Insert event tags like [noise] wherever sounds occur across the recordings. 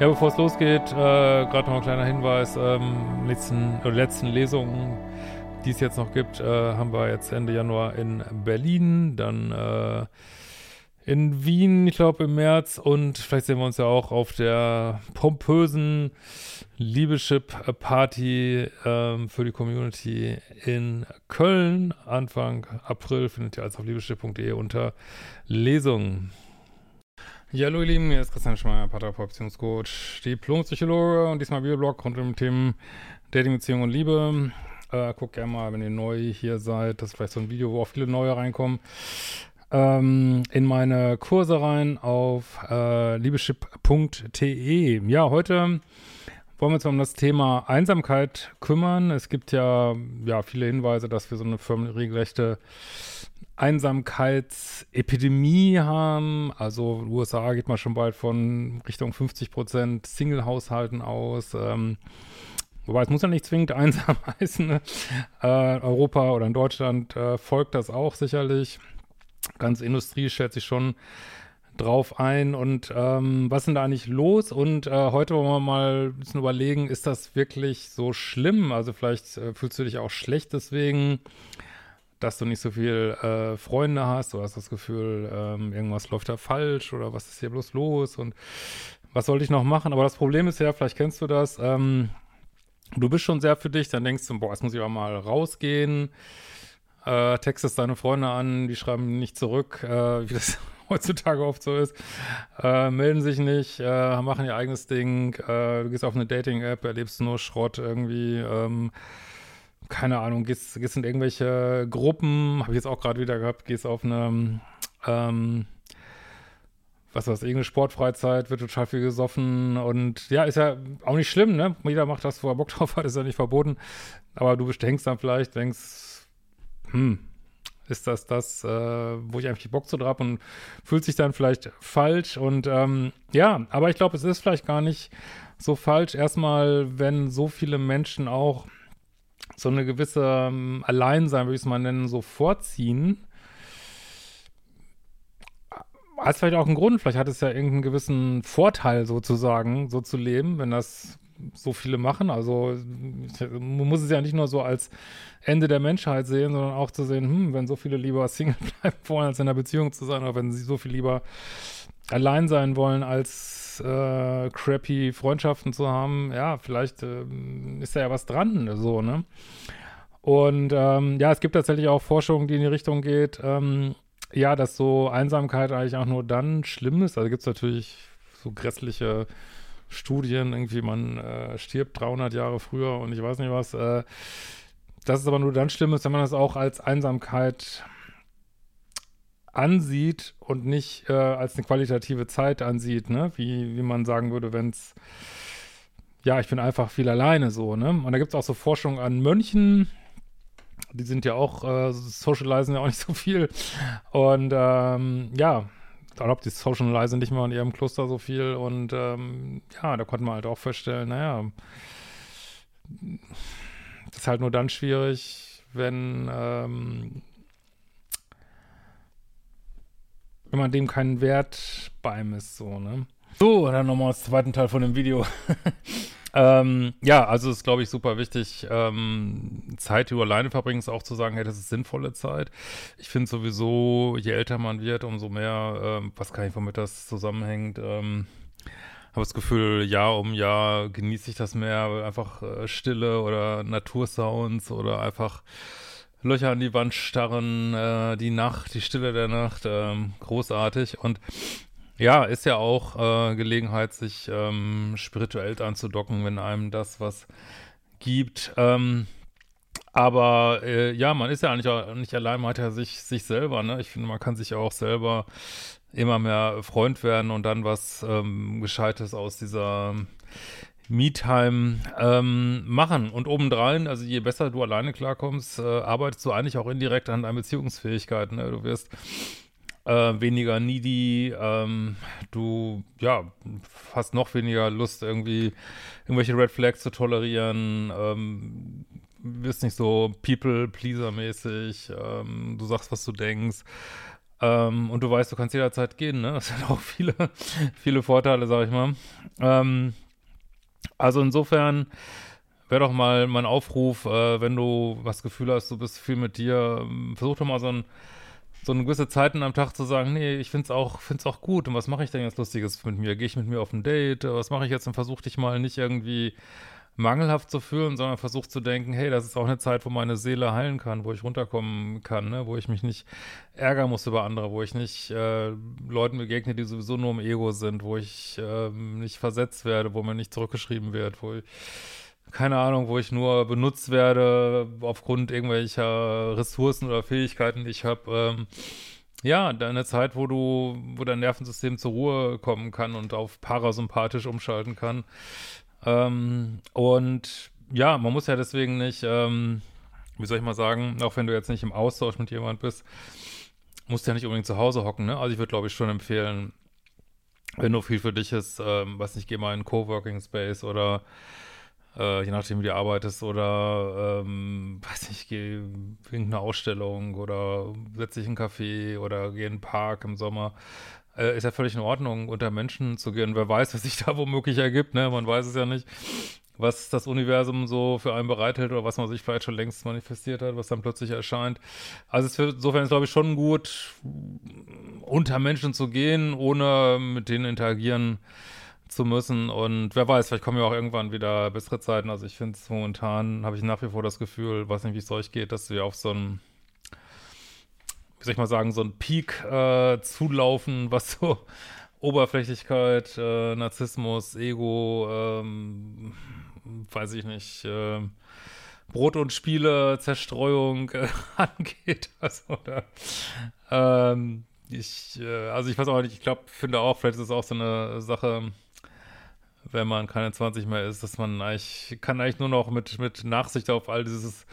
Ja, bevor es losgeht, äh, gerade noch ein kleiner Hinweis, ähm, letzten, äh, letzten Lesungen, die es jetzt noch gibt, äh, haben wir jetzt Ende Januar in Berlin, dann äh, in Wien, ich glaube im März und vielleicht sehen wir uns ja auch auf der pompösen Liebeschip-Party ähm, für die Community in Köln. Anfang April findet ihr alles auf liebeschip.de unter Lesungen. Ja, hallo ihr Lieben, hier ist Christian Schmeier, Paartherapeut, Beziehungscoach, Diplompsychologe und diesmal Videoblog rund um Themen Dating, Beziehung und Liebe. Äh, guckt gerne mal, wenn ihr neu hier seid, das ist vielleicht so ein Video, wo auch viele neue reinkommen, ähm, in meine Kurse rein auf äh, liebeschip.de. Ja, heute wollen wir uns um das Thema Einsamkeit kümmern. Es gibt ja, ja viele Hinweise, dass wir so eine firmenregelrechte Einsamkeitsepidemie haben. Also USA geht man schon bald von Richtung 50 Prozent Single-Haushalten aus. Ähm, wobei es muss ja nicht zwingend einsam [laughs] heißen. Ne? Äh, Europa oder in Deutschland äh, folgt das auch sicherlich. Ganze Industrie stellt sich schon drauf ein und ähm, was ist denn da eigentlich los? Und äh, heute wollen wir mal ein bisschen überlegen, ist das wirklich so schlimm? Also vielleicht äh, fühlst du dich auch schlecht deswegen dass du nicht so viel äh, Freunde hast, du hast das Gefühl, ähm, irgendwas läuft da falsch oder was ist hier bloß los und was sollte ich noch machen? Aber das Problem ist ja, vielleicht kennst du das, ähm, du bist schon sehr für dich, dann denkst du, boah, jetzt muss ich auch mal rausgehen, äh, textest deine Freunde an, die schreiben nicht zurück, äh, wie das heutzutage oft so ist, äh, melden sich nicht, äh, machen ihr eigenes Ding, äh, du gehst auf eine Dating-App, erlebst nur Schrott irgendwie, ähm, keine Ahnung, gehst, gehst in irgendwelche Gruppen, habe ich jetzt auch gerade wieder gehabt, gehst auf eine, ähm, was weiß ich, eine Sportfreizeit, wird total viel gesoffen und ja, ist ja auch nicht schlimm, ne? Jeder macht das, wo er Bock drauf hat, ist ja nicht verboten. Aber du denkst dann vielleicht, denkst, hm, ist das das, äh, wo ich eigentlich Bock zu drauf und fühlt sich dann vielleicht falsch und ähm, ja, aber ich glaube, es ist vielleicht gar nicht so falsch. Erstmal, wenn so viele Menschen auch so eine gewisse ähm, Alleinsein, würde ich es mal nennen, so vorziehen, hat vielleicht auch einen Grund. Vielleicht hat es ja irgendeinen gewissen Vorteil sozusagen, so zu leben, wenn das so viele machen. Also man muss es ja nicht nur so als Ende der Menschheit sehen, sondern auch zu sehen, hm, wenn so viele lieber Single [laughs] bleiben wollen, als in einer Beziehung zu sein, oder wenn sie so viel lieber allein sein wollen, als äh, crappy Freundschaften zu haben, ja, vielleicht äh, ist da ja was dran, so, ne? Und ähm, ja, es gibt tatsächlich auch Forschung, die in die Richtung geht, ähm, ja, dass so Einsamkeit eigentlich auch nur dann schlimm ist. Also gibt es natürlich so grässliche Studien, irgendwie man äh, stirbt 300 Jahre früher und ich weiß nicht was. Äh, dass es aber nur dann schlimm ist, wenn man das auch als Einsamkeit ansieht und nicht äh, als eine qualitative Zeit ansieht, ne? Wie, wie man sagen würde, wenn es, ja, ich bin einfach viel alleine so, ne? Und da gibt es auch so Forschung an Mönchen, die sind ja auch, äh, socialisen ja auch nicht so viel. Und ähm, ja, glaube, die socialisen nicht mal in ihrem Kloster so viel. Und ähm, ja, da konnte man halt auch feststellen, naja, das ist halt nur dann schwierig, wenn ähm, wenn man dem keinen Wert beimisst, so, ne? So, dann nochmal das zweiten Teil von dem Video. [laughs] ähm, ja, also ist, glaube ich, super wichtig, ähm, Zeit, die du alleine verbringst, auch zu sagen, hey, das ist sinnvolle Zeit. Ich finde sowieso, je älter man wird, umso mehr, ähm, was kann ich womit das zusammenhängt, ähm, habe das Gefühl, Jahr um Jahr genieße ich das mehr, einfach äh, Stille oder Natursounds oder einfach Löcher an die Wand starren, äh, die Nacht, die Stille der Nacht, ähm, großartig. Und ja, ist ja auch äh, Gelegenheit, sich ähm, spirituell anzudocken, wenn einem das, was gibt. Ähm, aber äh, ja, man ist ja eigentlich auch nicht allein, man hat ja sich, sich selber, ne? Ich finde, man kann sich auch selber immer mehr Freund werden und dann was ähm, Gescheites aus dieser Me-Time ähm, machen. Und obendrein, also je besser du alleine klarkommst, äh, arbeitest du eigentlich auch indirekt an deiner Beziehungsfähigkeit. Ne? Du wirst äh, weniger needy, ähm, du, ja, hast noch weniger Lust, irgendwie irgendwelche Red Flags zu tolerieren, ähm, bist nicht so People-Pleaser-mäßig, ähm, du sagst, was du denkst. Ähm, und du weißt, du kannst jederzeit gehen, ne? Das hat auch viele, viele Vorteile, sag ich mal. Ähm, also insofern wäre doch mal mein Aufruf, äh, wenn du was Gefühl hast, du bist viel mit dir, ähm, versuch doch mal so ein so eine gewisse Zeiten am Tag zu sagen, nee, ich find's auch, find's auch gut und was mache ich denn jetzt Lustiges mit mir? Gehe ich mit mir auf ein Date? Was mache ich jetzt und versuch dich mal nicht irgendwie mangelhaft zu fühlen, sondern versuch zu denken, hey, das ist auch eine Zeit, wo meine Seele heilen kann, wo ich runterkommen kann, ne? wo ich mich nicht ärgern muss über andere, wo ich nicht äh, Leuten begegne, die sowieso nur im Ego sind, wo ich äh, nicht versetzt werde, wo mir nicht zurückgeschrieben wird, wo ich keine Ahnung, wo ich nur benutzt werde aufgrund irgendwelcher Ressourcen oder Fähigkeiten, die ich habe. Ähm, ja, eine Zeit, wo du, wo dein Nervensystem zur Ruhe kommen kann und auf parasympathisch umschalten kann. Ähm, und ja, man muss ja deswegen nicht, ähm, wie soll ich mal sagen, auch wenn du jetzt nicht im Austausch mit jemand bist, musst du ja nicht unbedingt zu Hause hocken, ne? Also ich würde, glaube ich, schon empfehlen, wenn du viel für dich ist, ähm, weiß nicht, geh mal in einen Coworking Space oder äh, je nachdem, wie du arbeitest, oder ähm, weiß nicht, geh in irgendeine Ausstellung oder setz dich in einen Café oder geh in einen Park im Sommer. Äh, ist ja völlig in Ordnung, unter Menschen zu gehen. Wer weiß, was sich da womöglich ergibt, ne? Man weiß es ja nicht was das Universum so für einen bereithält oder was man sich vielleicht schon längst manifestiert hat, was dann plötzlich erscheint. Also insofern ist, glaube ich, schon gut, unter Menschen zu gehen, ohne mit denen interagieren zu müssen. Und wer weiß, vielleicht kommen ja auch irgendwann wieder bessere Zeiten. Also ich finde es momentan, habe ich nach wie vor das Gefühl, weiß nicht, wie es euch geht, dass wir auf so einen, wie soll ich mal sagen, so einen Peak äh, zulaufen, [laughs] was so Oberflächlichkeit, äh, Narzissmus, Ego, ähm, weiß ich nicht, äh, Brot und Spiele, Zerstreuung äh, [laughs] angeht. Also, oder, ähm, ich, äh, also ich weiß auch nicht, ich glaube, finde auch, vielleicht ist es auch so eine Sache, wenn man keine 20 mehr ist, dass man eigentlich, kann eigentlich nur noch mit, mit Nachsicht auf all dieses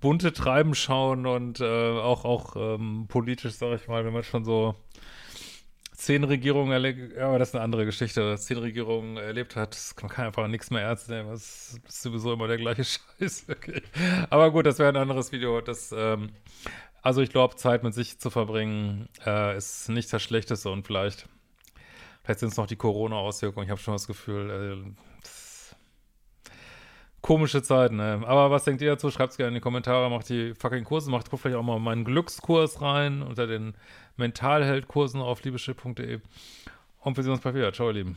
bunte Treiben schauen und äh, auch, auch ähm, politisch, sage ich mal, wenn man schon so zehn Regierungen erlebt, ja, aber das ist eine andere Geschichte, zehn Regierungen erlebt hat, man kann einfach nichts mehr ernst nehmen, das ist sowieso immer der gleiche [laughs] Scheiß. Okay. Aber gut, das wäre ein anderes Video. Das, ähm, also ich glaube, Zeit mit sich zu verbringen äh, ist nicht das Schlechteste und vielleicht Vielleicht sind es noch die Corona-Auswirkungen. Ich habe schon das Gefühl, äh, komische Zeiten. Ne? Aber was denkt ihr dazu? Schreibt es gerne in die Kommentare. Macht die fucking Kurse. Macht guckt vielleicht auch mal meinen Glückskurs rein unter den Mentalheldkursen auf liebeschiff.de. Und wir sehen uns bald wieder. Ciao, ihr Lieben.